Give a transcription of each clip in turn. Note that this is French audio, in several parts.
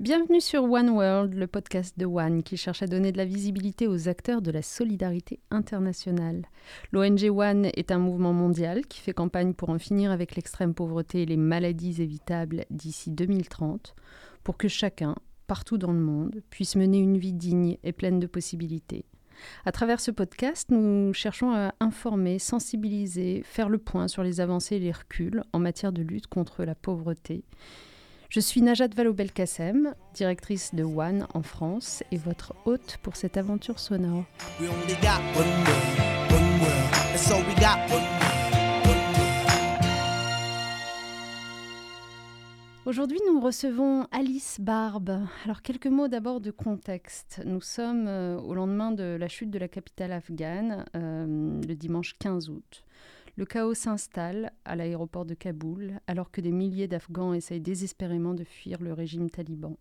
Bienvenue sur One World, le podcast de One qui cherche à donner de la visibilité aux acteurs de la solidarité internationale. L'ONG One est un mouvement mondial qui fait campagne pour en finir avec l'extrême pauvreté et les maladies évitables d'ici 2030, pour que chacun, partout dans le monde, puisse mener une vie digne et pleine de possibilités. À travers ce podcast, nous cherchons à informer, sensibiliser, faire le point sur les avancées et les reculs en matière de lutte contre la pauvreté je suis Najat Vallaud-Belkacem, directrice de One en France et votre hôte pour cette aventure sonore. Aujourd'hui, nous recevons Alice Barbe. Alors, quelques mots d'abord de contexte. Nous sommes euh, au lendemain de la chute de la capitale afghane, euh, le dimanche 15 août. Le chaos s'installe à l'aéroport de Kaboul alors que des milliers d'Afghans essayent désespérément de fuir le régime taliban.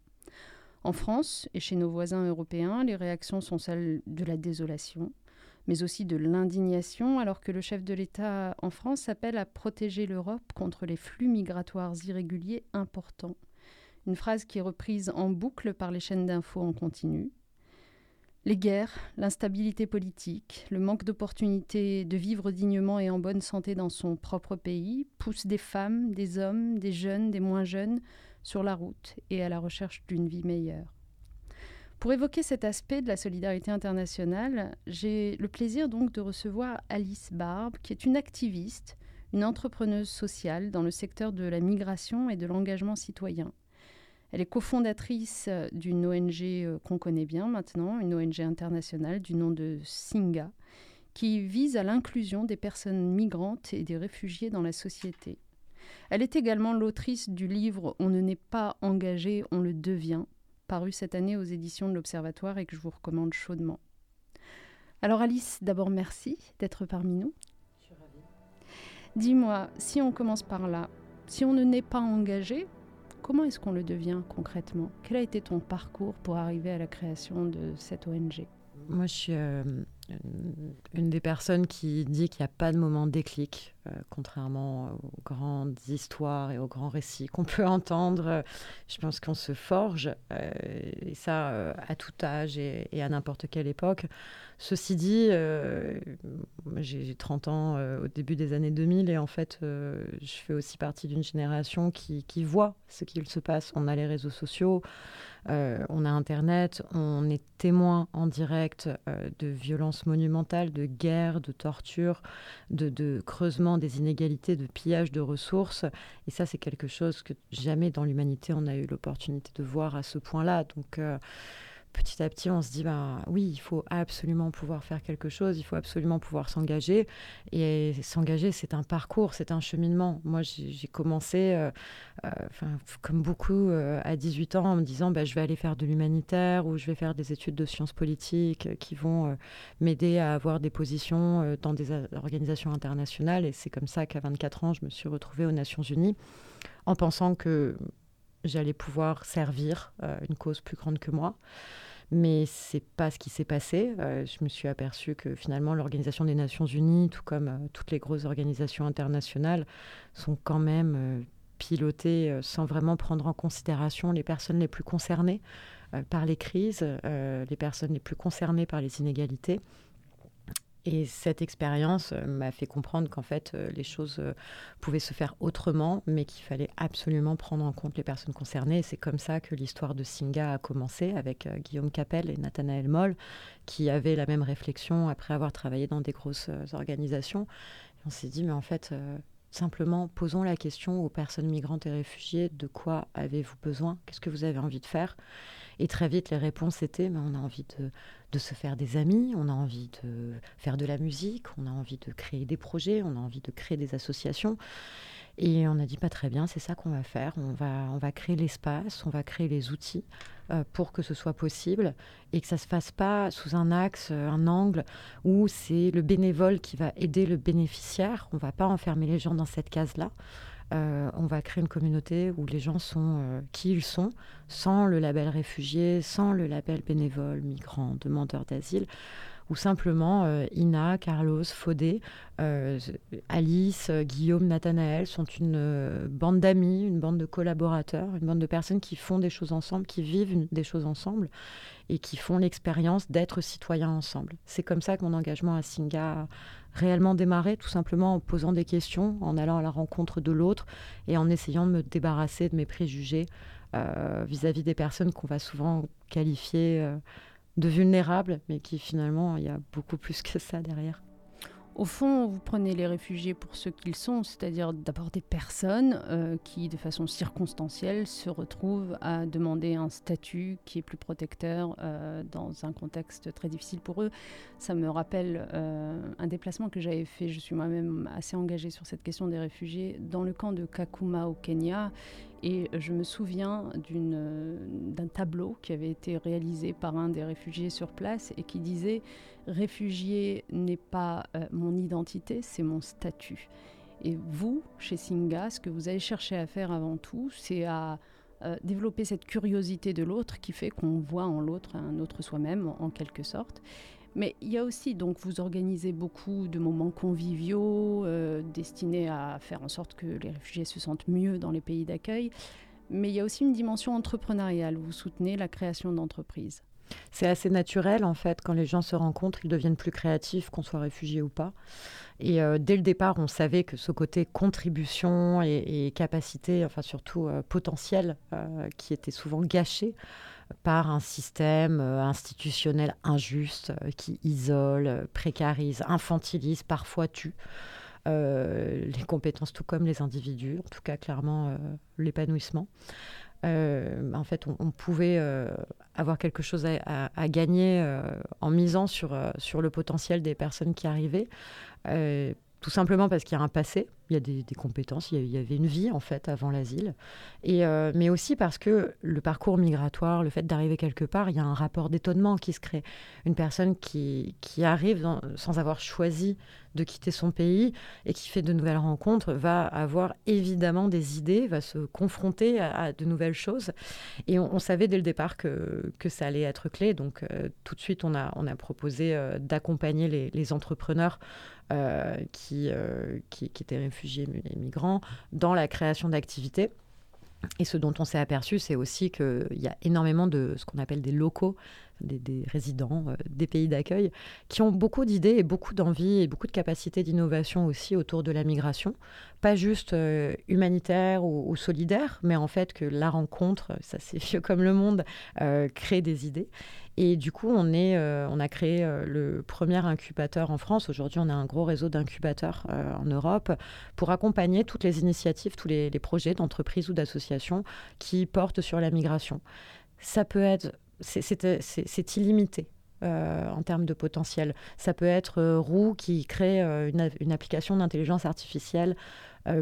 En France et chez nos voisins européens, les réactions sont celles de la désolation, mais aussi de l'indignation alors que le chef de l'État en France appelle à protéger l'Europe contre les flux migratoires irréguliers importants. Une phrase qui est reprise en boucle par les chaînes d'infos en continu. Les guerres, l'instabilité politique, le manque d'opportunités de vivre dignement et en bonne santé dans son propre pays poussent des femmes, des hommes, des jeunes, des moins jeunes sur la route et à la recherche d'une vie meilleure. Pour évoquer cet aspect de la solidarité internationale, j'ai le plaisir donc de recevoir Alice Barbe, qui est une activiste, une entrepreneuse sociale dans le secteur de la migration et de l'engagement citoyen. Elle est cofondatrice euh, d'une ONG euh, qu'on connaît bien maintenant, une ONG internationale du nom de Singa, qui vise à l'inclusion des personnes migrantes et des réfugiés dans la société. Elle est également l'autrice du livre On ne n'est pas engagé, on le devient, paru cette année aux éditions de l'Observatoire et que je vous recommande chaudement. Alors Alice, d'abord merci d'être parmi nous. Je suis ravie. Dis-moi, si on commence par là, si on ne n'est pas engagé, Comment est-ce qu'on le devient concrètement? Quel a été ton parcours pour arriver à la création de cette ONG Moi, je suis euh, une des personnes qui dit qu'il n'y a pas de moment déclic, euh, contrairement aux grandes histoires et aux grands récits qu'on peut entendre. Je pense qu'on se forge, euh, et ça à tout âge et, à n'importe quelle époque. Ceci dit, j'ai 30 ans au début des années 2000 et en fait, je fais aussi partie d'une génération qui, qui voit ce qu'il se passe. On a les réseaux sociaux. Euh, on a Internet, on est témoin en direct euh, de violences monumentales, de guerres, de tortures, de, creusement des inégalités, de pillage de ressources. Et ça, c'est quelque chose que jamais dans l'humanité on a eu l'opportunité de voir à ce point-là. Donc, euh, petit à petit, on se dit, ben, oui, il faut absolument pouvoir faire quelque chose, il faut absolument pouvoir s'engager. Et s'engager, c'est un parcours, c'est un cheminement. Moi, j'ai commencé, euh, euh, comme beaucoup, euh, à 18 ans, en me disant, ben, je vais aller faire de l'humanitaire ou je vais faire des études de sciences politiques qui vont m'aider à avoir des positions dans des organisations internationales. Et c'est comme ça qu'à 24 ans, je me suis retrouvée aux Nations Unies en pensant que j'allais pouvoir servir une cause plus grande que moi. Mais c'est pas ce qui s'est passé. Euh, je me suis aperçue que finalement l'Organisation des Nations Unies, tout comme euh, toutes les grosses organisations internationales, sont quand même euh, pilotées sans vraiment prendre en considération les personnes les plus concernées par les crises, les personnes les plus concernées par les inégalités. Et cette expérience euh, m'a fait comprendre qu'en fait, euh, les choses euh, pouvaient se faire autrement, mais qu'il fallait absolument prendre en compte les personnes concernées. C'est comme ça que l'histoire de Singa a commencé avec Guillaume Capel et Nathanaël Moll, qui avaient la même réflexion après avoir travaillé dans des grosses organisations. on s'est dit, mais en fait, simplement posons la question aux personnes migrantes et réfugiées de quoi avez-vous besoin? Qu'est-ce que vous avez envie de faire? Et très vite, les réponses étaient mais on a envie de, de se faire des amis, on a envie de faire de la musique, on a envie de créer des projets, on a envie de créer des associations. Et on a dit pas très bien, c'est ça qu'on va faire. On va, on va créer l'espace, on va créer les outils euh, pour que ce soit possible et que ça se fasse pas sous un axe, euh, un angle où c'est le bénévole qui va aider le bénéficiaire. On va pas enfermer les gens dans cette case-là. Euh, on va créer une communauté où les gens sont qui ils sont, sans le label réfugié, sans le label bénévole, migrant, demandeur d'asile, où simplement euh, Ina, Carlos, Fodé, euh, Alice, Guillaume, Nathanaël sont une bande d'amis, une bande de collaborateurs, une bande de personnes qui font des choses ensemble, qui vivent des choses ensemble et qui font l'expérience d'être citoyens ensemble. C'est comme ça que mon engagement à Singa a réellement démarré, tout simplement en posant des questions, en allant à la rencontre de l'autre et en essayant de me débarrasser de mes préjugés euh, vis-à-vis des personnes qu'on va souvent qualifier euh, de vulnérables, mais qui finalement, il y a beaucoup plus que ça derrière. Au fond, vous prenez les réfugiés pour ce qu'ils sont, c'est-à-dire d'abord des personnes euh, qui, de façon circonstancielle, se retrouvent à demander un statut qui est plus protecteur euh, dans un contexte très difficile pour eux. Ça me rappelle euh, un déplacement que j'avais fait, je suis moi-même assez engagée sur cette question des réfugiés, dans le camp de Kakuma au Kenya. Et je me souviens d'un tableau qui avait été réalisé par un des réfugiés sur place et qui disait Réfugié n'est pas euh, mon identité, c'est mon statut. Et vous, chez Singa, ce que vous allez chercher à faire avant tout, c'est à euh, développer cette curiosité de l'autre qui fait qu'on voit en l'autre un autre soi-même, en, quelque sorte. Mais il y a aussi, donc, vous organisez beaucoup de moments conviviaux euh, destinés à faire en sorte que les réfugiés se sentent mieux dans les pays d'accueil. Mais il y a aussi une dimension entrepreneuriale. Vous soutenez la création d'entreprises. C'est assez naturel, en fait, quand les gens se rencontrent, ils deviennent plus créatifs, qu'on soit réfugié ou pas. Et euh, dès le départ, on savait que ce côté contribution et, capacité, enfin surtout euh, potentiel, qui était souvent gâché par un système institutionnel injuste qui isole, précarise, infantilise, parfois tue. les compétences tout comme les individus, en tout cas clairement l'épanouissement. Euh, en fait, on, pouvait euh, avoir quelque chose à, gagner euh, en misant sur, sur le potentiel des personnes qui arrivaient, tout simplement parce qu'il y a un passé, il y a des, compétences, il y, avait une vie en fait avant l'asile, et mais aussi parce que le parcours migratoire, le fait d'arriver quelque part, il y a un rapport d'étonnement qui se crée. Une personne qui, qui arrive sans avoir choisi de quitter son pays et qui fait de nouvelles rencontres va avoir évidemment des idées, va se confronter à, de nouvelles choses. Et on, savait dès le départ que, que ça allait être clé. Donc euh, tout de suite, on a, on a proposé euh, d'accompagner les, entrepreneurs euh, qui, qui, qui, étaient réfugiés et migrants dans la création d'activités. Et ce dont on s'est aperçu, c'est aussi qu'il y a énormément de ce qu'on appelle des locaux des, résidents euh, des pays d'accueil, qui ont beaucoup d'idées et beaucoup d'envie et beaucoup de capacités d'innovation aussi autour de la migration. Pas juste euh, humanitaire ou, solidaire, mais en fait que la rencontre, ça c'est vieux comme le monde, euh, crée des idées. Et du coup, on, est, on a créé le premier incubateur en France. Aujourd'hui, on a un gros réseau d'incubateurs en Europe pour accompagner toutes les initiatives, tous les, les projets d'entreprises ou d'associations qui portent sur la migration. Ça peut être c'est illimité. Euh, en termes de potentiel. Ça peut être euh, Roux qui crée euh, une, application d'intelligence artificielle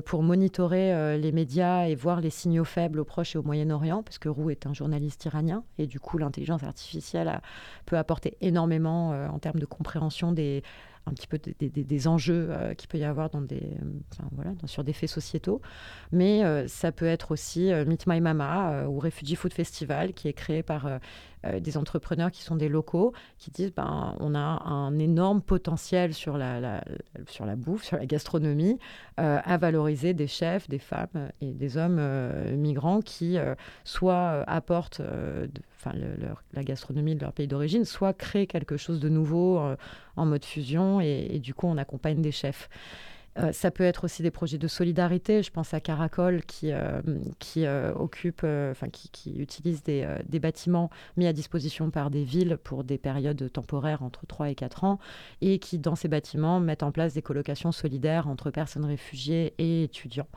pour monitorer les médias et voir les signaux faibles au Proche et au Moyen-Orient, parce que Roux est un journaliste iranien, et du coup l'intelligence artificielle peut apporter énormément en termes de compréhension des, un petit peu des, enjeux qu'il peut y avoir dans des, voilà, sur des faits sociétaux. Mais ça peut être aussi Meet My Mama ou Refugee Food Festival, qui est créé par euh, des entrepreneurs qui sont des locaux, qui disent ben, on a un énorme potentiel sur la, sur la bouffe, sur la gastronomie, euh, à valoriser des chefs, des femmes et des hommes euh, migrants qui soit apportent la gastronomie de leur pays d'origine, soit créent quelque chose de nouveau en mode fusion et, du coup on accompagne des chefs. Euh, ça peut être aussi des projets de solidarité. Je pense à Caracol qui, euh, euh, occupe, enfin qui, utilise des, des, bâtiments mis à disposition par des villes pour des périodes temporaires entre 3 et 4 ans et qui, dans ces bâtiments, mettent en place des colocations solidaires entre personnes réfugiées et étudiants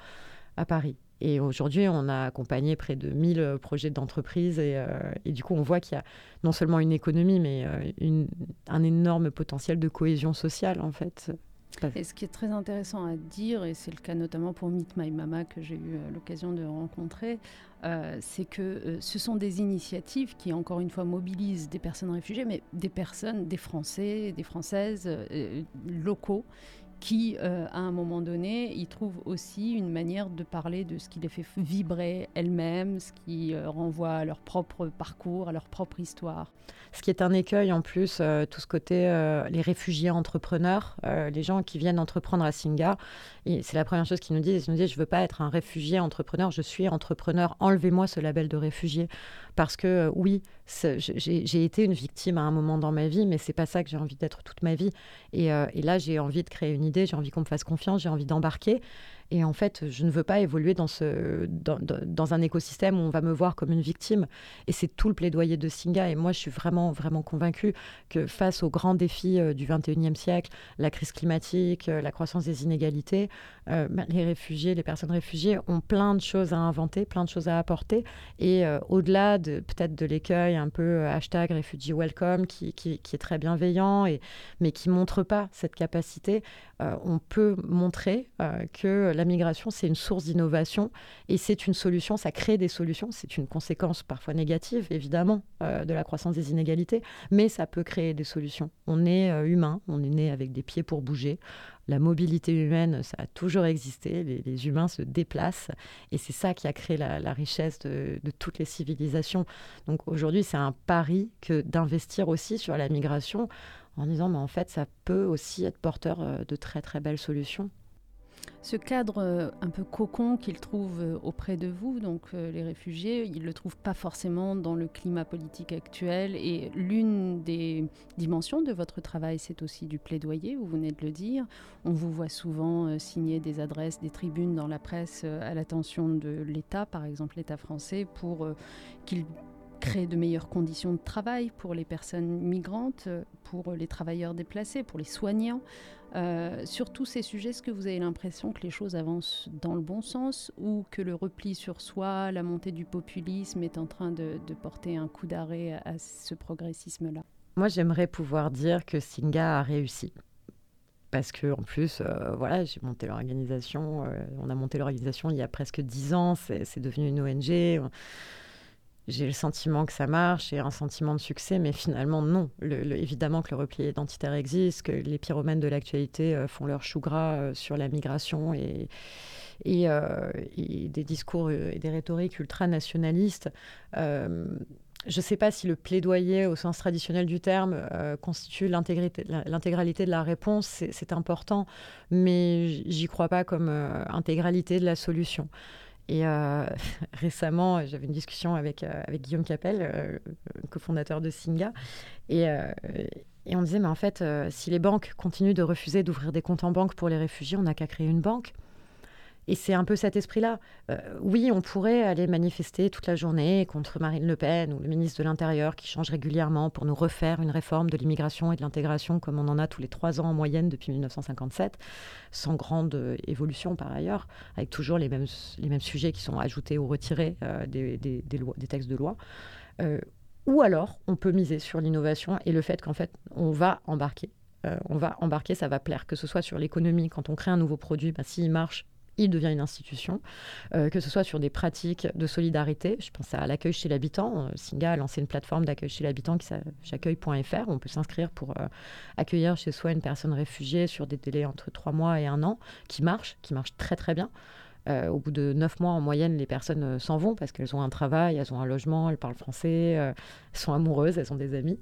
à Paris. Et aujourd'hui, on a accompagné près de 1000 projets d'entreprise et, et, du coup, on voit qu'il y a non seulement une économie, mais une, un énorme potentiel de cohésion sociale, en fait, et ce qui est très intéressant à dire, et c'est le cas notamment pour Meet My Mama que j'ai eu euh, l'occasion de rencontrer, euh, c'est que euh, ce sont des initiatives qui, encore une fois, mobilisent des personnes réfugiées, mais des personnes, des Français, des Françaises locaux qui, euh, à un moment donné, y trouvent aussi une manière de parler de ce qui les fait vibrer elles-mêmes, ce qui euh, renvoie à leur propre parcours, à leur propre histoire. Ce qui est un écueil en plus, euh, tout ce côté, les réfugiés entrepreneurs, les gens qui viennent entreprendre à Singa, c'est la première chose qu'ils nous disent. Ils nous disent, je ne veux pas être un réfugié entrepreneur, je suis entrepreneur, enlevez-moi ce label de réfugié. Parce que oui, j'ai été une victime à un moment dans ma vie, mais c'est pas ça que j'ai envie d'être toute ma vie. Et, et là, j'ai envie de créer une idée, j'ai envie qu'on me fasse confiance, j'ai envie d'embarquer. Et en fait, je ne veux pas évoluer dans, ce, dans, dans, un écosystème où on va me voir comme une victime. Et c'est tout le plaidoyer de Singa. Et moi, je suis vraiment, vraiment convaincue que face aux grands défis euh, du 21e siècle, la crise climatique, euh, la croissance des inégalités, euh, bah, les réfugiés, les personnes réfugiées ont plein de choses à inventer, plein de choses à apporter. Et au-delà de peut-être de l'écueil un peu hashtag refugee welcome, qui, qui, est très bienveillant, et, mais qui montre pas cette capacité, on peut montrer que la migration, c'est une source d'innovation et c'est une solution, ça crée des solutions. C'est une conséquence parfois négative, évidemment, euh, de la croissance des inégalités, mais ça peut créer des solutions. On est euh, humain, on est né avec des pieds pour bouger. La mobilité humaine, ça a toujours existé. Les, humains se déplacent et c'est ça qui a créé la, richesse de, de, toutes les civilisations. Donc aujourd'hui, c'est un pari que d'investir aussi sur la migration en disant, mais en fait, ça peut aussi être porteur euh, de très très belles solutions ce cadre euh, un peu cocon qu'ils trouvent euh, auprès de vous, donc euh, les réfugiés, ils ne le trouvent pas forcément dans le climat politique actuel. Et l'une des dimensions de votre travail, c'est aussi du plaidoyer, vous venez de le dire. On vous voit souvent signer des adresses, des tribunes dans la presse à l'attention de l'État, par exemple l'État français, pour qu'il crée de meilleures conditions de travail pour les personnes migrantes, pour les travailleurs déplacés, pour les soignants. Euh, sur tous ces sujets, est-ce que vous avez l'impression que les choses avancent dans le bon sens ou que le repli sur soi, la montée du populisme est en train de, porter un coup d'arrêt à, ce progressisme-là? Moi, j'aimerais pouvoir dire que Singa a réussi parce que en plus, euh, voilà, j'ai monté l'organisation. Euh, on a monté l'organisation il y a presque dix ans. C'est devenu une ONG j'ai le sentiment que ça marche et un sentiment de succès, mais finalement, non. évidemment que le repli identitaire existe, que les pyromènes de l'actualité euh, font leur chou gras euh, sur la migration et, euh, des discours et des rhétoriques ultranationalistes. je ne sais pas si le plaidoyer au sens traditionnel du terme constitue l'intégralité de la réponse, c'est important, mais j'y crois pas comme intégralité de la solution. Et euh, récemment, j'avais une discussion avec, euh, Guillaume Capel, euh, cofondateur de Singa, et, et, on disait, mais en fait, si les banques continuent de refuser d'ouvrir des comptes en banque pour les réfugiés, on n'a qu'à créer une banque. Et c'est un peu cet esprit-là. Euh, oui, on pourrait aller manifester toute la journée contre Marine Le Pen ou le ministre de l'Intérieur qui change régulièrement pour nous refaire une réforme de l'immigration et de l'intégration comme on en a tous les trois ans en moyenne depuis 1957, sans grande euh, évolution par ailleurs, avec toujours les mêmes, les mêmes sujets qui sont ajoutés ou retirés euh, des, des, textes de loi. ou alors, on peut miser sur l'innovation et le fait qu'en fait, on va embarquer on va embarquer, ça va plaire, que ce soit sur l'économie, quand on crée un nouveau produit, bah, s'il marche, il devient une institution, euh, que ce soit sur des pratiques de solidarité. Je pense à l'accueil chez l'habitant. Euh, Singa a lancé une plateforme d'accueil chez l'habitant qui s'appelle j'accueille.fr. On peut s'inscrire pour euh, accueillir chez soi une personne réfugiée sur des délais entre trois mois et un an, qui marche, qui marche très très bien. au bout de neuf mois, en moyenne, les personnes s'en vont parce qu'elles ont un travail, elles ont un logement, elles parlent français, elles sont amoureuses, elles ont des amis.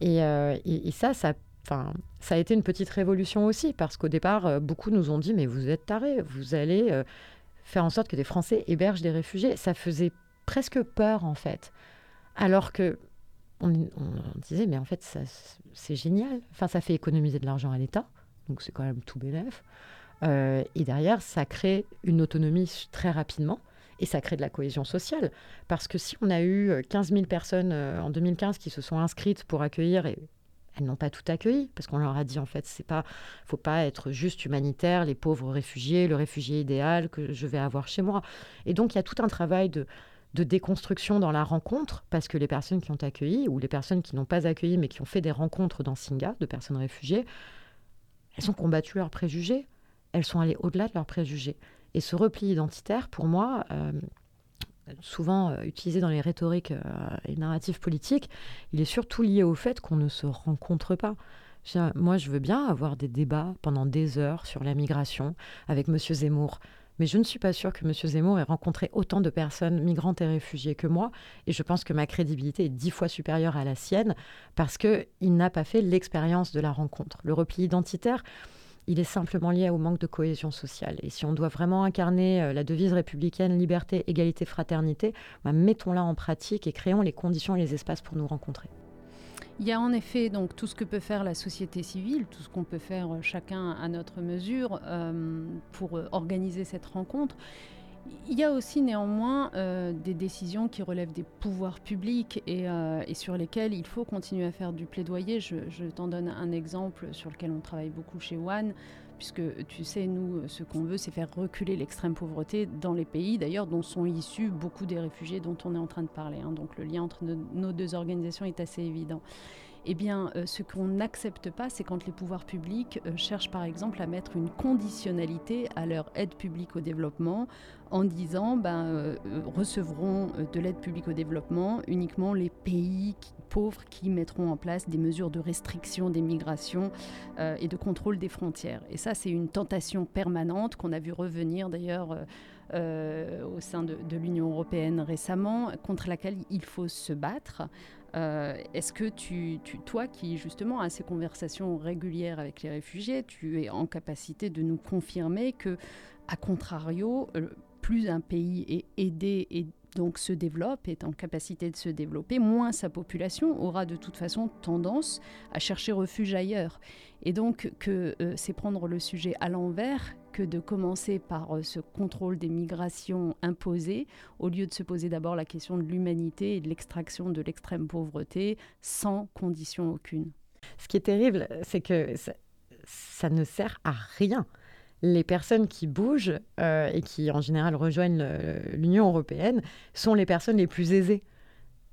Et, et, et ça, ça Enfin, ça a été une petite révolution aussi, parce qu'au départ, euh, beaucoup nous ont dit, mais vous êtes tarés, vous allez euh, faire en sorte que des Français hébergent des réfugiés. Ça faisait presque peur, en fait. Alors que on, disait, mais en fait, c'est génial. Enfin, ça fait économiser de l'argent à l'État, donc c'est quand même tout bénef. Euh, et derrière, ça crée une autonomie très rapidement. Et ça crée de la cohésion sociale. Parce que si on a eu 15 000 personnes en 2015 qui se sont inscrites pour accueillir, et elles n'ont pas tout accueilli parce qu'on leur a dit en fait c'est pas faut pas être juste humanitaire les pauvres réfugiés le réfugié idéal que je vais avoir chez moi et donc il y a tout un travail de de déconstruction dans la rencontre, parce que les personnes qui ont accueilli, ou les personnes qui n'ont pas accueilli, mais qui ont fait des rencontres dans Singa, de personnes réfugiées, elles ont combattu leurs préjugés, elles sont allées au-delà de leurs préjugés. Et ce repli identitaire, pour moi, euh, souvent euh, utilisé dans les rhétoriques euh, et narratifs politiques, il est surtout lié au fait qu'on ne se rencontre pas. Moi, je veux bien avoir des débats pendant des heures sur la migration avec M. Zemmour. Mais je ne suis pas sûre que M. Zemmour ait rencontré autant de personnes migrantes et réfugiées que moi. Et je pense que ma crédibilité est dix fois supérieure à la sienne parce qu'il n'a pas fait l'expérience de la rencontre. Le repli identitaire, il est simplement lié au manque de cohésion sociale. Et si on doit vraiment incarner euh, la devise républicaine liberté, égalité, fraternité, bah, mettons-la en pratique et créons les conditions et les espaces pour nous rencontrer. Il y a en effet donc tout ce que peut faire la société civile, tout ce qu'on peut faire euh, chacun à notre mesure euh, pour organiser cette rencontre. Il y a aussi néanmoins des décisions qui relèvent des pouvoirs publics et, sur lesquelles il faut continuer à faire du plaidoyer. Je, je t'en donne un exemple sur lequel on travaille beaucoup chez One puisque tu sais, nous, ce qu'on veut, c'est faire reculer l'extrême pauvreté dans les pays, d'ailleurs, dont sont issus beaucoup des réfugiés dont on est en train de parler. Hein. Donc le lien entre nos deux organisations est assez évident. Eh bien, euh, ce qu'on n'accepte pas, c'est quand les pouvoirs publics euh, cherchent par exemple à mettre une conditionnalité à leur aide publique au développement en disant ben, euh, recevront de l'aide publique au développement uniquement les pays pauvres qui mettront en place des mesures de restriction des migrations et de contrôle des frontières. Et ça, c'est une tentation permanente qu'on a vu revenir d'ailleurs. au sein de, de l'Union européenne récemment, contre laquelle il faut se battre. Euh, est-ce que tu, toi qui justement as ces conversations régulières avec les réfugiés, tu es en capacité de nous confirmer que, à contrario, euh, plus un pays est aidé et donc se développe, est en capacité de se développer, moins sa population aura de toute façon tendance à chercher refuge ailleurs. Et donc que euh, c'est prendre le sujet à l'envers que de commencer par euh, ce contrôle des migrations imposées, au lieu de se poser d'abord la question de l'humanité et de l'extraction de l'extrême pauvreté sans condition aucune. Ce qui est terrible, c'est que ça, ne sert à rien les personnes qui bougent euh, et qui en général rejoignent l'Union européenne sont les personnes les plus aisées.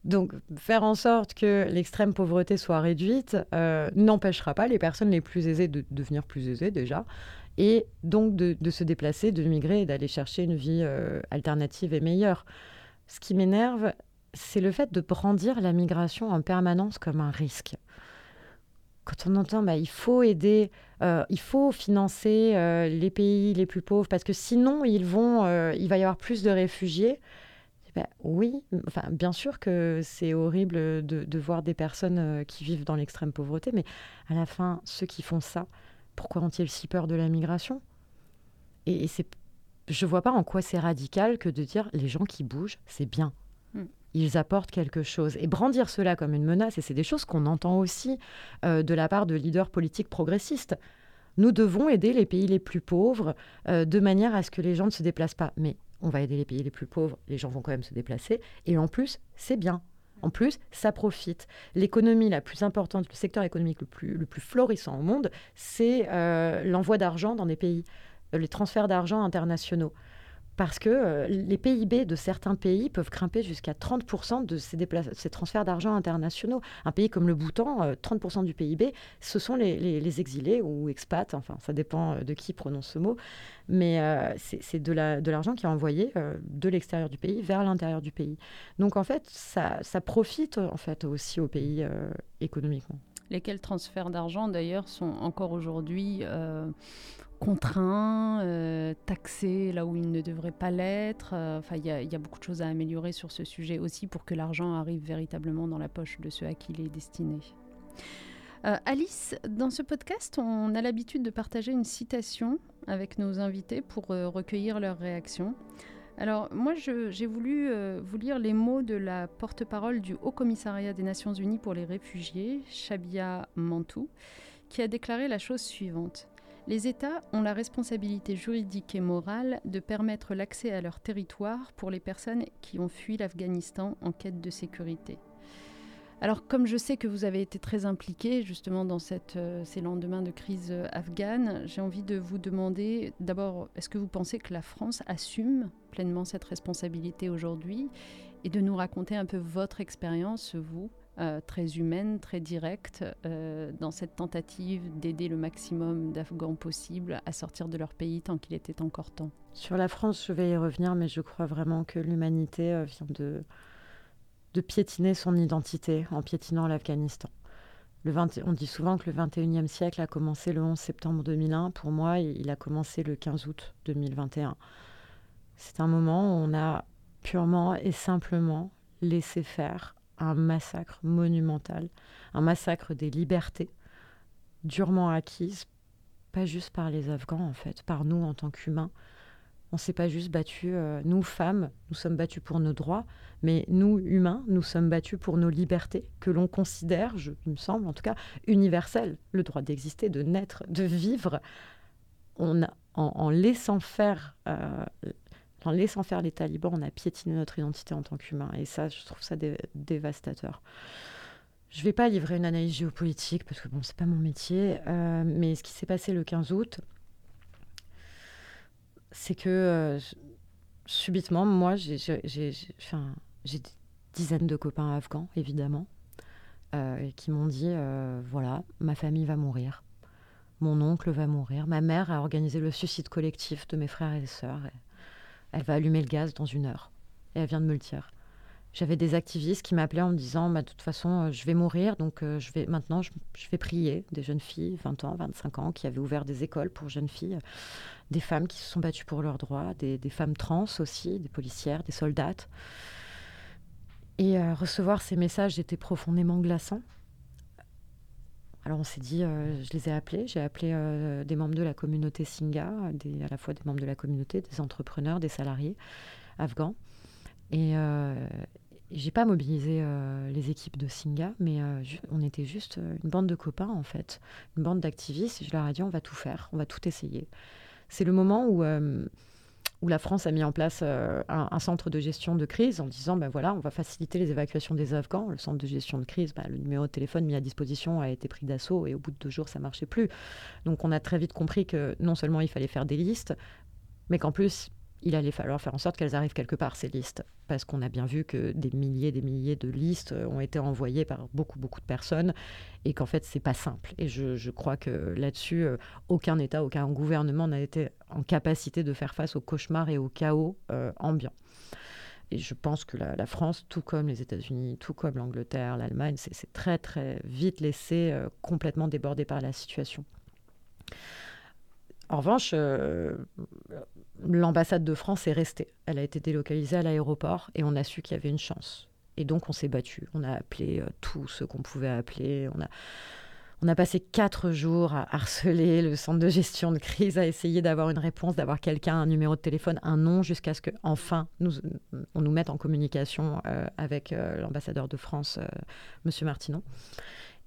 Donc faire en sorte que l'extrême pauvreté soit réduite euh, n'empêchera pas les personnes les plus aisées de devenir plus aisées déjà, et donc de, se déplacer, de migrer et d'aller chercher une vie euh, alternative et meilleure. Ce qui m'énerve, c'est le fait de brandir la migration en permanence comme un risque. Quand on entend, bah, il faut aider, euh, il faut financer euh, les pays les plus pauvres parce que sinon il va y avoir plus de réfugiés. Bah, oui, enfin, bien sûr que c'est horrible de, voir des personnes qui vivent dans l'extrême pauvreté, mais à la fin, ceux qui font ça, pourquoi ont-ils si peur de la migration? Et, c'est, je vois pas en quoi c'est radical que de dire les gens qui bougent, c'est bien. Hmm. Ils apportent quelque chose. Et brandir cela comme une menace, et c'est des choses qu'on entend aussi euh, de la part de leaders politiques progressistes. Nous devons aider les pays les plus pauvres euh, de manière à ce que les gens ne se déplacent pas. Mais on va aider les pays les plus pauvres, les gens vont quand même se déplacer. Et en plus, c'est bien. En plus, ça profite. L'économie la plus importante, le secteur économique le plus, florissant au monde, c'est euh, l'envoi d'argent dans des pays, euh, les transferts d'argent internationaux parce que euh, les PIB de certains pays peuvent grimper jusqu'à 30% de ces, transferts d'argent internationaux. Un pays comme le Bhoutan, 30% du PIB, ce sont les, exilés ou expats, enfin ça dépend de qui prononce ce mot, mais c'est de l'argent qui est envoyé de l'extérieur du pays vers l'intérieur du pays. Donc en fait, ça, ça profite en fait aussi au pays économiquement. Lesquels transferts d'argent d'ailleurs sont encore aujourd'hui contraints, euh, taxés là où ils ne devraient pas l'être. Euh, enfin, il y, a beaucoup de choses à améliorer sur ce sujet aussi pour que l'argent arrive véritablement dans la poche de ceux à qui il est destiné. Euh, Alice, dans ce podcast, on a l'habitude de partager une citation avec nos invités pour recueillir leurs réactions. Alors moi, j'ai voulu vous lire les mots de la porte-parole du Haut Commissariat des Nations Unies pour les réfugiés, Shabia Mantou, qui a déclaré la chose suivante. Les États ont la responsabilité juridique et morale de permettre l'accès à leur territoire pour les personnes qui ont fui l'Afghanistan en quête de sécurité. Alors, comme je sais que vous avez été très impliqué justement dans euh, ces lendemains de crise euh, afghane, j'ai envie de vous demander d'abord, est-ce que vous pensez que la France assume pleinement cette responsabilité aujourd'hui? Et de nous raconter un peu votre expérience, vous, euh, très humaine, très directe, euh, dans cette tentative d'aider le maximum d'Afghans possible à sortir de leur pays tant qu'il était encore temps. Sur la France, je vais y revenir, mais je crois vraiment que l'humanité euh, vient de, de piétiner son identité en piétinant l'Afghanistan. Le 20, on dit souvent que le 21e siècle a commencé le 11 septembre 2001. Pour moi, il a commencé le 15 août 2021. C'est un moment où on a purement et simplement laissé faire un massacre monumental, un massacre des libertés durement acquises, pas juste par les Afghans en fait, par nous en tant qu'humains. On s'est pas juste battu, euh, nous femmes, nous sommes battus pour nos droits, mais nous humains, nous sommes battus pour nos libertés que l'on considère, je, il me semble en tout cas, universelles, le droit d'exister, de naître, de vivre. On a, en, laissant faire euh, en laissant faire les talibans, on a piétiné notre identité en tant qu'humain. Et ça, je trouve ça dévastateur. Je ne vais pas livrer une analyse géopolitique parce que bon, c'est pas mon métier. Euh, mais ce qui s'est passé le 15 août, c'est que euh, subitement, moi, j'ai des dizaines de copains afghans, évidemment, euh, qui m'ont dit voilà, ma famille va mourir. Mon oncle va mourir. Ma mère a organisé le suicide collectif de mes frères et sœurs elle va allumer le gaz dans une heure. Et elle vient de me le dire. J'avais des activistes qui m'appelaient en me disant, bah, de toute façon, euh, je vais mourir, donc euh, je vais maintenant, je, vais prier des jeunes filles, 20 ans, 25 ans, qui avaient ouvert des écoles pour jeunes filles, des femmes qui se sont battues pour leurs droits, des, femmes trans aussi, des policières, des soldates. Et euh, recevoir ces messages était profondément glaçant. Alors on s'est dit, euh, je les ai appelés, j'ai appelé euh, des membres de la communauté Singa, à la fois des membres de la communauté, des entrepreneurs, des salariés afghans. Et euh, j'ai pas mobilisé les équipes de Singa, mais on était juste une bande de copains en fait, une bande d'activistes. Je leur ai dit, on va tout faire, on va tout essayer. C'est le moment où où la France a mis en place euh, un, centre de gestion de crise en disant ben voilà, on va faciliter les évacuations des Afghans. Le centre de gestion de crise, ben, le numéro de téléphone mis à disposition a été pris d'assaut et au bout de deux jours, ça marchait plus. Donc on a très vite compris que non seulement il fallait faire des listes, mais qu'en plus, il allait falloir faire en sorte qu'elles arrivent quelque part, ces listes. Parce qu'on a bien vu que des milliers des milliers de listes ont été envoyées par beaucoup, beaucoup de personnes et qu'en fait, c'est pas simple. Et je, crois que là-dessus, euh, aucun État, aucun gouvernement n'a été en capacité de faire face au cauchemar et au chaos euh, ambiant. Et je pense que la, France, tout comme les États-Unis, tout comme l'Angleterre, l'Allemagne, c'est très, très vite laissé euh, complètement débordé par la situation. En revanche, l'ambassade de France est restée. Elle a été délocalisée à l'aéroport et on a su qu'il y avait une chance. Et donc on s'est battu. On a appelé euh, tout ce qu'on pouvait appeler. On a, on a passé quatre jours à harceler le centre de gestion de crise, à essayer d'avoir une réponse, d'avoir quelqu'un, un numéro de téléphone, un nom, jusqu'à ce qu'enfin nous, on nous mette en communication euh, avec euh, l'ambassadeur de France, Monsieur Martinon.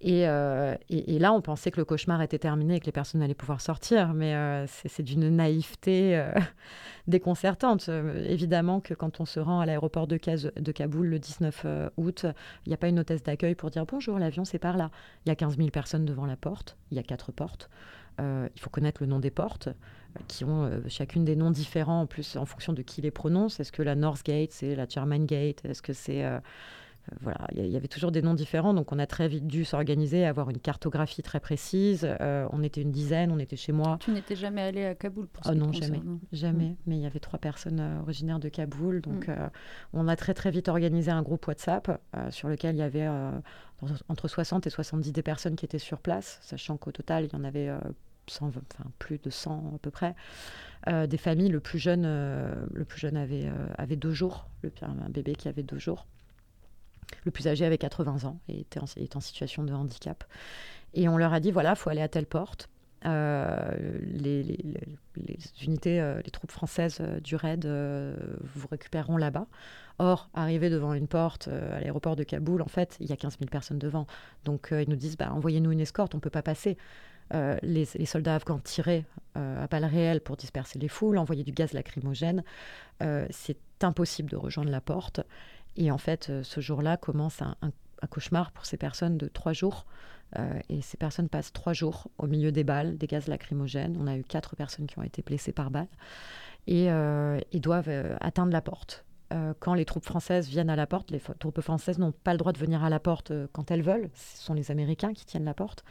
Euh, et, là, on pensait que le cauchemar était terminé et que les personnes allaient pouvoir sortir, mais euh, c'est d'une naïveté euh, déconcertante. évidemment que quand on se rend à l'aéroport de, Kaboul le 19 août, il n'y a pas une hôtesse d'accueil pour dire bonjour, l'avion c'est par là. Il y a 15 000 personnes devant la porte, il y a quatre portes. il faut connaître le nom des portes, qui ont chacune des noms différents en plus en fonction de qui les prononce. Est-ce que la North Gate, c'est la German Gate Est-ce que c'est voilà, il y, avait toujours des noms différents, donc on a très vite dû s'organiser, avoir une cartographie très précise. Euh, on était une dizaine, on était chez moi. Tu n'étais jamais allé à Kaboul pour ça oh Non, jamais, jamais. Mm. Mais il y avait trois personnes euh, originaires de Kaboul, donc mm. on a très très vite organisé un groupe WhatsApp sur lequel il y avait entre 60 et 70 des personnes qui étaient sur place, sachant qu'au total il y en avait 100, enfin, plus de 100 à peu près. des familles, le plus jeune, le plus jeune avait, avait deux jours, le, un bébé qui avait deux jours. Le plus âgé avait 80 ans et était en, situation de handicap. Et on leur a dit, voilà, il faut aller à telle porte. Euh, les, unités, euh, les troupes françaises euh, du RAID vous récupéreront là-bas. Or, arrivé devant une porte à l'aéroport de Kaboul, en fait, il y a 15 000 personnes devant. Donc, ils nous disent, bah, envoyez-nous une escorte, on ne peut pas passer. Les, soldats afghans tiraient à balles réelles pour disperser les foules, envoyaient du gaz lacrymogène. C'est impossible de rejoindre la porte. Et en fait, euh, ce jour-là commence un, cauchemar pour ces personnes de trois jours. Euh, et ces personnes passent trois jours au milieu des balles, des gaz lacrymogènes. On a eu quatre personnes qui ont été blessées par balles et, euh, ils doivent atteindre la porte. quand les troupes françaises viennent à la porte, les troupes françaises n'ont pas le droit de venir à la porte quand elles veulent. Ce sont les Américains qui tiennent la porte.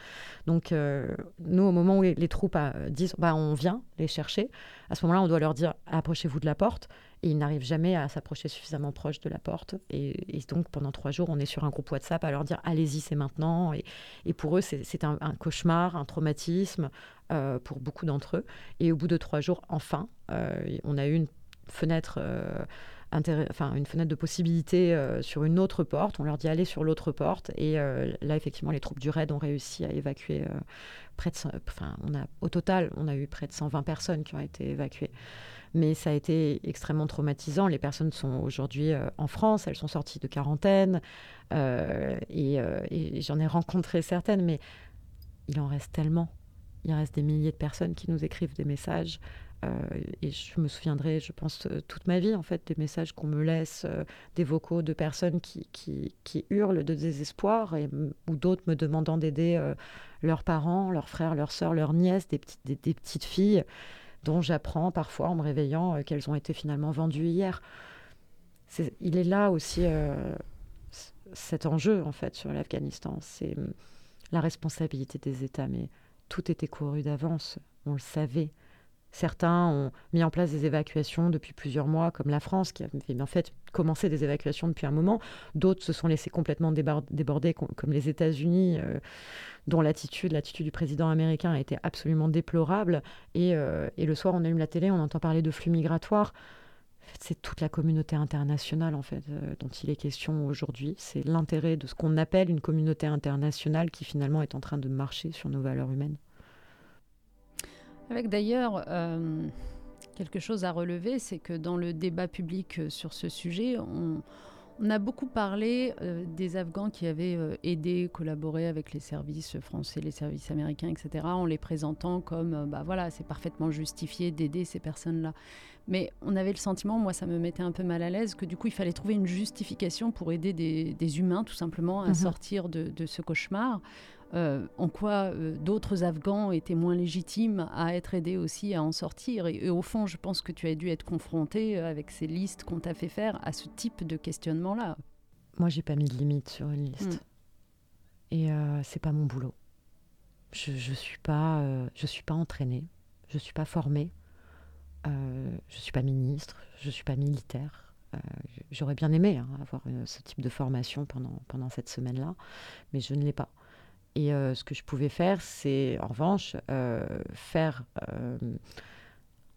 Donc, nous, au moment où les, troupes disent bah, on vient les chercher, à ce moment-là, on doit leur dire approchez-vous de la porte. Et ils n'arrivent jamais à s'approcher suffisamment proche de la porte. Et, donc, pendant trois jours, on est sur un groupe WhatsApp à leur dire allez-y, c'est maintenant. Et, pour eux, c'est un, cauchemar, un traumatisme pour beaucoup d'entre eux. Et au bout de trois jours, enfin, on a eu une fenêtre enfin, une fenêtre de possibilité euh, sur une autre porte. On leur dit allez sur l'autre porte. Et euh, là, effectivement, les troupes du RAID ont réussi à évacuer euh, près de. Enfin, au total, on a eu près de 120 personnes qui ont été évacuées. Mais ça a été extrêmement traumatisant. Les personnes sont aujourd'hui en France, elles sont sorties de quarantaine. et, et j'en ai rencontré certaines, mais il en reste tellement. Il reste des milliers de personnes qui nous écrivent des messages. Euh, et je me souviendrai, je pense, euh, toute ma vie, en fait, des messages qu'on me laisse, euh, des vocaux de personnes qui, qui, qui hurlent de désespoir, et, ou d'autres me demandant d'aider leurs parents, leurs frères, leurs sœurs, leurs nièces, des des, petites filles dont j'apprends parfois en me réveillant qu'elles ont été finalement vendues hier. il est là aussi cet enjeu, en fait, sur l'Afghanistan. C'est hum, la responsabilité des États, mais tout était couru d'avance, on le savait. Certains ont mis en place des évacuations depuis plusieurs mois, comme la France, qui avait en fait commencé des évacuations depuis un moment. D'autres se sont laissés complètement déborder, comme les États-Unis, euh, dont l'attitude, l'attitude du président américain a été absolument déplorable. Euh, et, le soir, on allume la télé, on entend parler de flux migratoires. C'est toute la communauté internationale en fait euh, dont il est question aujourd'hui. C'est l'intérêt de ce qu'on appelle une communauté internationale qui finalement est en train de marcher sur nos valeurs humaines. Avec d'ailleurs euh, quelque chose à relever, c'est que dans le débat public euh, sur ce sujet, on, a beaucoup parlé euh, des Afghans qui avaient aidé, collaboré avec les services français, les services américains, etc., en les présentant comme, bah voilà, c'est parfaitement justifié d'aider ces personnes-là. Mais on avait le sentiment, moi ça me mettait un peu mal à l'aise, que du coup il fallait trouver une justification pour aider des, humains tout simplement à mhm. sortir de, de, ce cauchemar. Euh, en quoi euh, d'autres Afghans étaient moins légitimes à être aidés aussi à en sortir. Et, au fond, je pense que tu as dû être confronté euh, avec ces listes qu'on t'a fait faire à ce type de questionnement-là. Moi, j'ai pas mis de limite sur une liste. Mm. Et c'est pas mon boulot. Je, je suis pas, je suis pas entraînée, je suis pas formée, je suis pas ministre, je suis pas militaire. J'aurais bien aimé hein, avoir ce type de formation pendant, pendant cette semaine-là, mais je ne l'ai pas. Et euh, ce que je pouvais faire, c'est en revanche euh, faire euh,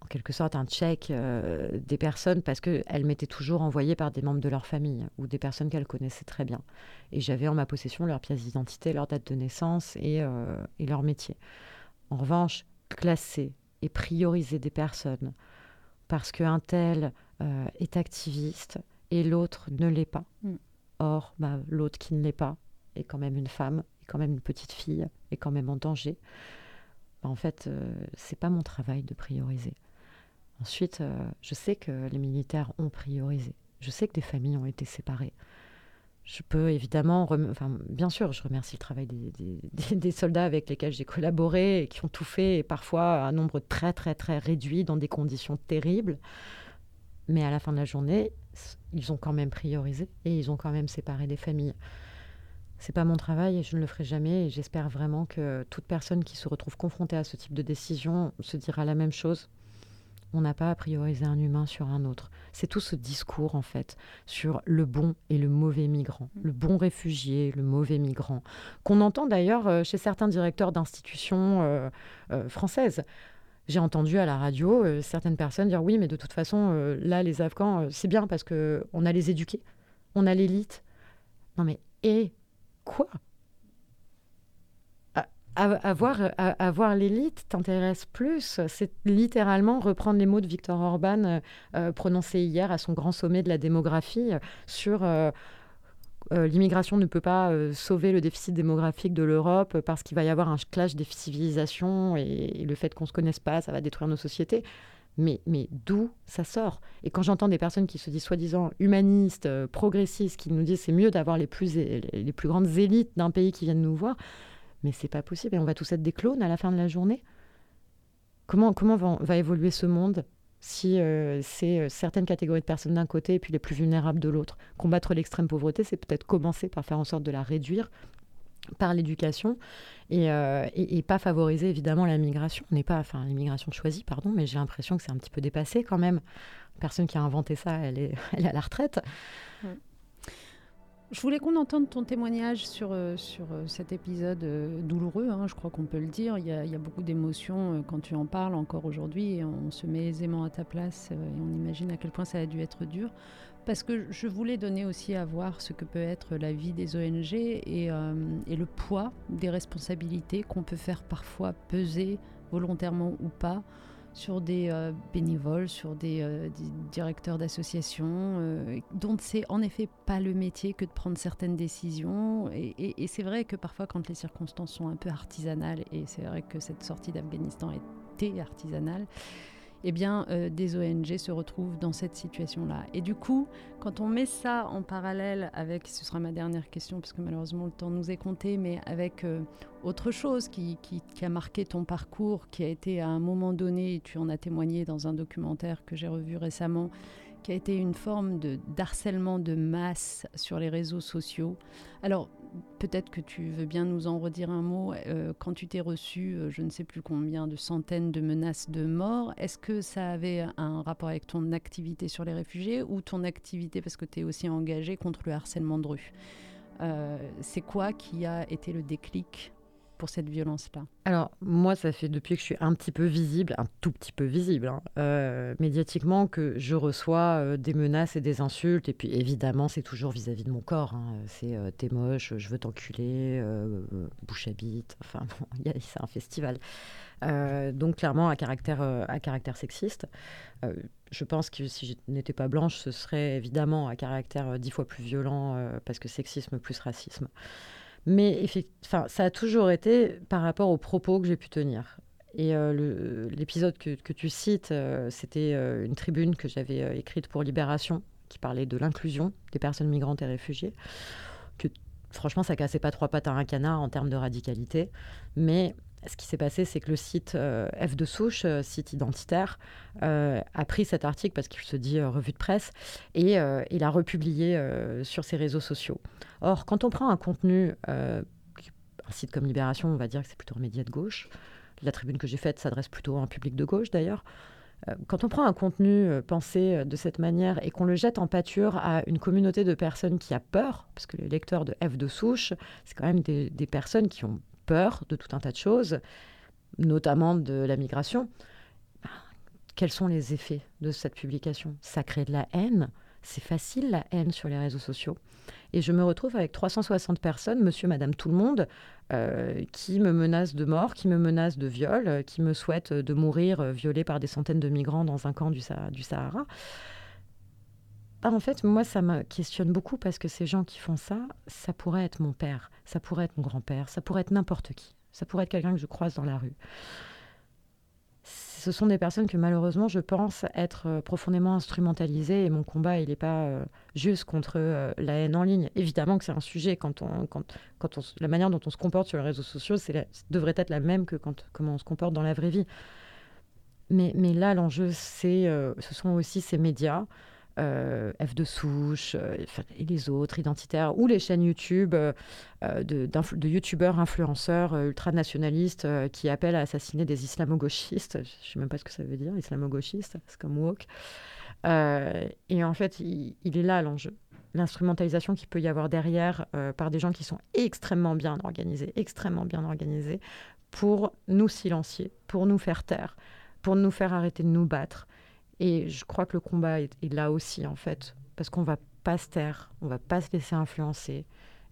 en quelque sorte un check des personnes parce qu'elles m'étaient toujours envoyées par des membres de leur famille ou des personnes qu'elles connaissaient très bien. Et j'avais en ma possession leur pièce d'identité, leur date de naissance et, et leur métier. En revanche, classer et prioriser des personnes parce qu'un tel est activiste et l'autre ne l'est pas. Mm. Or, bah, l'autre qui ne l'est pas est quand même une femme quand même une petite fille, est quand même en danger. Bah, en fait, euh, c'est pas mon travail de prioriser. Ensuite, euh, je sais que les militaires ont priorisé. Je sais que des familles ont été séparées. Je peux évidemment, enfin, bien sûr, je remercie le travail des, soldats avec lesquels j'ai collaboré et qui ont tout fait, et parfois un nombre très très très réduit dans des conditions terribles. Mais à la fin de la journée, ils ont quand même priorisé et ils ont quand même séparé des familles. C'est pas mon travail et je ne le ferai jamais. Et j'espère vraiment que toute personne qui se retrouve confrontée à ce type de décision se dira la même chose. On n'a pas à prioriser un humain sur un autre. C'est tout ce discours, en fait, sur le bon et le mauvais migrant, le bon réfugié, le mauvais migrant, qu'on entend d'ailleurs euh, chez certains directeurs d'institutions euh, euh, françaises. J'ai entendu à la radio certaines personnes dire oui, mais de toute façon, là, les Afghans, c'est bien parce qu'on a les éduqués, on a l'élite. Non mais, et quoi? Avoir, avoir l'élite t'intéresse plus? C'est littéralement reprendre les mots de Victor Orban euh, euh, prononcés hier à son grand sommet de la démographie euh, sur l'immigration ne peut pas sauver le déficit démographique de l'Europe parce qu'il va y avoir un clash des civilisations et, le fait qu'on ne se connaisse pas, ça va détruire nos sociétés. Mais, mais d'où ça sort? Et quand j'entends des personnes qui se disent soi-disant humanistes, euh, progressistes, qui nous disent c'est mieux d'avoir les plus, les plus grandes élites d'un pays qui viennent nous voir, mais c'est pas possible. Et on va tous être des clones à la fin de la journée? Comment, comment va, va évoluer ce monde si c'est certaines catégories de personnes d'un côté et puis les plus vulnérables de l'autre? Combattre l'extrême pauvreté, c'est peut-être commencer par faire en sorte de la réduire par l'éducation et, et, pas favoriser évidemment la migration. On n'est pas, enfin l'immigration choisie, pardon, mais j'ai l'impression que c'est un petit peu dépassé quand même. personne qui a inventé ça, elle est, elle est à la retraite. Je voulais qu'on entende ton témoignage sur, euh, sur euh, cet épisode euh, douloureux, hein, je crois qu'on peut le dire. Il y a, beaucoup d'émotions quand tu en parles encore aujourd'hui on se met aisément à ta place et on imagine à quel point ça a dû être dur. Parce que je voulais donner aussi à voir ce que peut être la vie des ONG et, et le poids des responsabilités qu'on peut faire parfois peser volontairement ou pas sur des euh, bénévoles, sur des, euh, directeurs d'associations, euh, dont c'est en effet pas le métier que de prendre certaines décisions. Et, c'est vrai que parfois, quand les circonstances sont un peu artisanales, et c'est vrai que cette sortie d'Afghanistan était artisanale, eh bien, euh, des ONG se retrouvent dans cette situation-là. Et du coup, quand on met ça en parallèle avec, ce sera ma dernière question, parce que malheureusement le temps nous est compté, mais avec euh, autre chose qui, a marqué ton parcours, qui a été à un moment donné, tu en as témoigné dans un documentaire que j'ai revu récemment, qui a été une forme de d'harcèlement de masse sur les réseaux sociaux. Alors, peut-être que tu veux bien nous en redire un mot. Euh, quand tu t'es reçu, euh, je ne sais plus combien de centaines de menaces de mort, est-ce que ça avait un rapport avec ton activité sur les réfugiés ou ton activité, parce que tu es aussi engagé contre le harcèlement de rue? Euh, C'est quoi qui a été le déclic? Cette violence-là Alors, moi, ça fait depuis que je suis un petit peu visible, un tout petit peu visible, hein, euh, médiatiquement, que je reçois euh, des menaces et des insultes. Et puis, évidemment, c'est toujours vis-à-vis de mon corps. Hein. C'est euh, t'es moche, je veux t'enculer, bouche à bite. Enfin, bon, c'est un festival. donc, clairement, à caractère, à caractère sexiste. je pense que si je n'étais pas blanche, ce serait évidemment à caractère dix fois plus violent, parce que sexisme plus racisme. Mais ça a toujours été par rapport aux propos que j'ai pu tenir. Et euh, l'épisode que, que, tu cites, euh, c'était euh, une tribune que j'avais écrite pour Libération, qui parlait de l'inclusion des personnes migrantes et réfugiées. Que, franchement, ça cassait pas trois pattes à un canard en termes de radicalité. Mais ce qui s'est passé, c'est que le site F de souche, site identitaire, a pris cet article parce qu'il se dit revue de presse et il l'a republié sur ses réseaux sociaux. Or, quand on prend un contenu, un site comme Libération, on va dire que c'est plutôt un média de gauche. La tribune que j'ai faite s'adresse plutôt à un public de gauche d'ailleurs. Quand on prend un contenu pensé de cette manière et qu'on le jette en pâture à une communauté de personnes qui a peur, parce que les lecteurs de F de souche, c'est quand même des, des personnes qui ont peur de tout un tas de choses, notamment de la migration. Ben, quels sont les effets de cette publication? Ça crée de la haine. C'est facile la haine sur les réseaux sociaux. Et je me retrouve avec 360 personnes, monsieur, madame, tout le monde, euh, qui me menacent de mort, qui me menacent de viol, euh, qui me souhaitent de mourir euh, violés par des centaines de migrants dans un camp du Sahara. Ben, en fait, moi, ça me questionne beaucoup parce que ces gens qui font ça, ça pourrait être mon père, ça pourrait être mon grand-père, ça pourrait être n'importe qui. Ça pourrait être quelqu'un que je croise dans la rue. Ce sont des personnes que malheureusement je pense être euh, profondément instrumentalisées et mon combat il n'est pas euh, juste contre euh, la haine en ligne. Évidemment que c'est un sujet quand on, quand, quand on, la manière dont on se comporte sur les réseaux sociaux c'est devrait être la même que quand, comment on se comporte dans la vraie vie. Mais, mais là l'enjeu c'est ce sont aussi ces médias euh, F de souche euh, et les autres identitaires, ou les chaînes YouTube euh, de, de youtubeurs influenceurs ultranationalistes qui appellent à assassiner des islamo-gauchistes. Je ne sais même pas ce que ça veut dire, islamo-gauchiste, c'est comme woke. et en fait, il, est là l'enjeu. L'instrumentalisation qu'il peut y avoir derrière par des gens qui sont extrêmement bien organisés, extrêmement bien organisés, pour nous silencier, pour nous faire taire, pour nous faire arrêter de nous battre, et je crois que le combat est, là aussi, en fait, parce qu'on va pas se taire, on va pas se laisser influencer.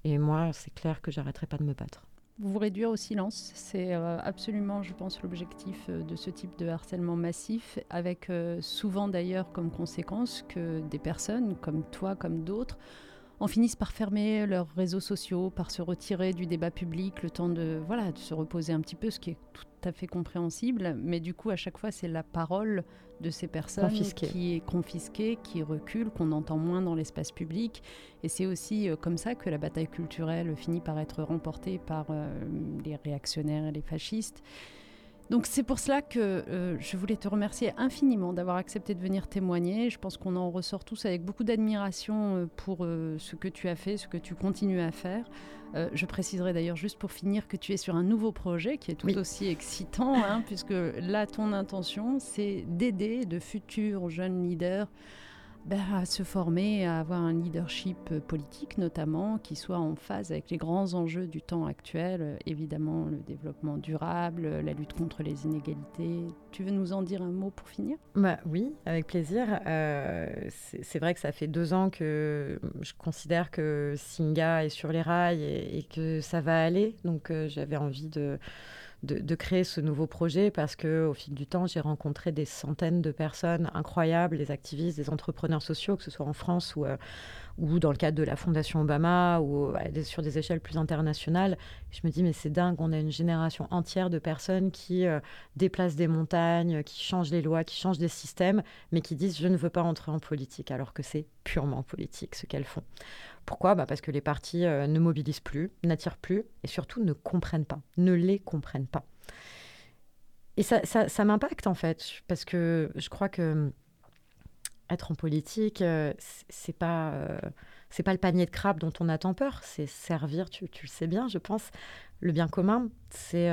Et moi, c'est clair que j'arrêterai pas de me battre. Vous réduire au silence, c'est euh, absolument, je pense, l'objectif euh, de ce type de harcèlement massif, avec euh, souvent d'ailleurs comme conséquence que des personnes comme toi, comme d'autres, en finissent par fermer leurs réseaux sociaux, par se retirer du débat public, le temps de, voilà, de se reposer un petit peu, ce qui est tout à fait compréhensible. Mais du coup, à chaque fois, c'est la parole de ces personnes qui est confisquée, qui recule, qu'on entend moins dans l'espace public. Et c'est aussi euh, comme ça que la bataille culturelle finit par être remportée par euh, les réactionnaires et les fascistes. Donc c'est pour cela que euh, je voulais te remercier infiniment d'avoir accepté de venir témoigner. Je pense qu'on en ressort tous avec beaucoup d'admiration euh, pour euh, ce que tu as fait, ce que tu continues à faire. je préciserai d'ailleurs juste pour finir que tu es sur un nouveau projet qui est tout aussi excitant, hein, puisque là ton intention c'est d'aider de futurs jeunes leaders ben, à se former, à avoir un leadership euh, politique notamment qui soit en phase avec les grands enjeux du temps actuel, euh, évidemment le développement durable, euh, la lutte contre les inégalités. Tu veux nous en dire un mot pour finir? Bah, Oui, avec plaisir. c'est vrai que ça fait deux ans que je considère que Singa est sur les rails et que ça va aller, donc j'avais envie de de, créer ce nouveau projet parce que au fil du temps, j'ai rencontré des centaines de personnes incroyables, des activistes, des entrepreneurs sociaux, que ce soit en France ou, euh, ou dans le cadre de la Fondation Obama ou sur des échelles plus internationales. Je me dis, mais c'est dingue, on a une génération entière de personnes qui euh, déplacent des montagnes, qui changent les lois, qui changent des systèmes, mais qui disent, je ne veux pas entrer en politique, alors que c'est purement politique ce qu'elles font. Pourquoi bah Parce que les partis euh, ne mobilisent plus, n'attirent plus et surtout ne comprennent pas, ne les comprennent pas. Et ça, ça, m'impacte en fait, parce que je crois que être en politique, euh, c'est pas euh, c'est pas le panier de crabes dont on attend peur, c'est servir, tu, le sais bien, je pense, le bien commun. C'est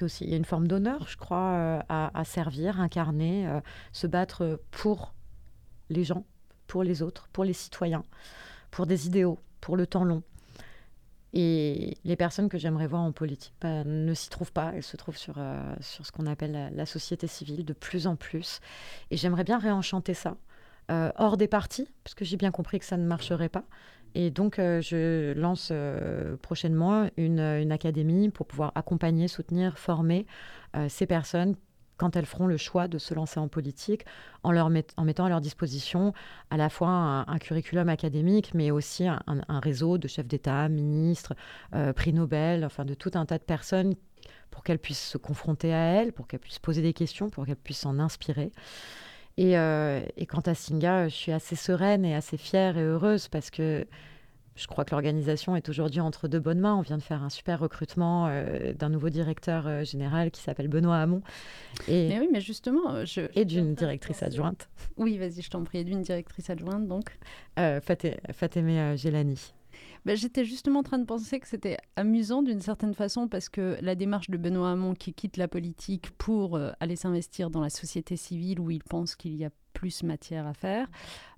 aussi a une forme d'honneur, je crois, à, à, servir, incarner, se battre pour les gens, pour les autres, pour les citoyens pour des idéaux, pour le temps long. Et les personnes que j'aimerais voir en politique bah, ne s'y trouvent pas. Elles se trouvent sur, euh, sur ce qu'on appelle la, société civile de plus en plus. Et j'aimerais bien réenchanter ça, euh, hors des partis, parce que j'ai bien compris que ça ne marcherait pas. Et donc, euh, je lance prochainement une, une, académie pour pouvoir accompagner, soutenir, former ces personnes quand elles feront le choix de se lancer en politique, en, leur mettant à leur disposition à la fois un, curriculum académique, mais aussi un, réseau de chefs d'État, ministres, euh, prix Nobel, enfin de tout un tas de personnes pour qu'elles puissent se confronter à elles, pour qu'elles puissent poser des questions, pour qu'elles puissent s'en inspirer. Et, euh, et, quant à Singa, je suis assez sereine et assez fière et heureuse parce que je crois que l'organisation est aujourd'hui entre deux bonnes mains. On vient de faire un super recrutement euh, d'un nouveau directeur euh, général qui s'appelle Benoît Hamon. Et, mais oui, mais justement, je, et d'une directrice adjointe. Oui, vas-y, je t'en prie, et d'une directrice adjointe donc. Euh, Fatemé Gelani. Ben, j'étais justement en train de penser que c'était amusant d'une certaine façon parce que la démarche de Benoît Hamon qui quitte la politique pour aller s'investir dans la société civile où il pense qu'il y a plus matière à faire.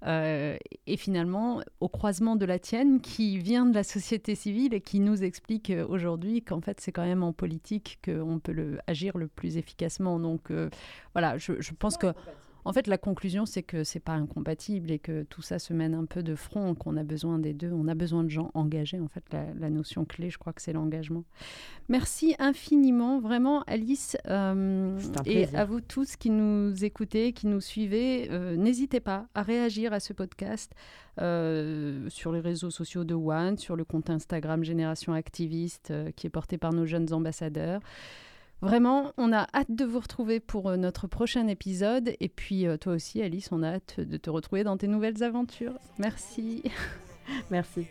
Euh, et finalement, au croisement de la tienne, qui vient de la société civile et qui nous explique euh, aujourd'hui qu'en fait, c'est quand même en politique qu'on peut le, agir le plus efficacement. Donc euh, voilà, je, je pense que en fait, la conclusion, c'est que c'est pas incompatible et que tout ça se mène un peu de front, qu'on a besoin des deux. On a besoin de gens engagés. En fait, la, notion clé, je crois que c'est l'engagement. Merci infiniment, vraiment, Alice. Euh, et à vous tous qui nous écoutez, qui nous suivez, euh, n'hésitez pas à réagir à ce podcast euh, sur les réseaux sociaux de One, sur le compte Instagram Génération Activiste qui est porté par nos jeunes ambassadeurs. Vraiment, on a hâte de vous retrouver pour euh, notre prochain épisode. Et puis, euh, toi aussi, Alice, on a hâte de te retrouver dans tes nouvelles aventures. Merci. Merci.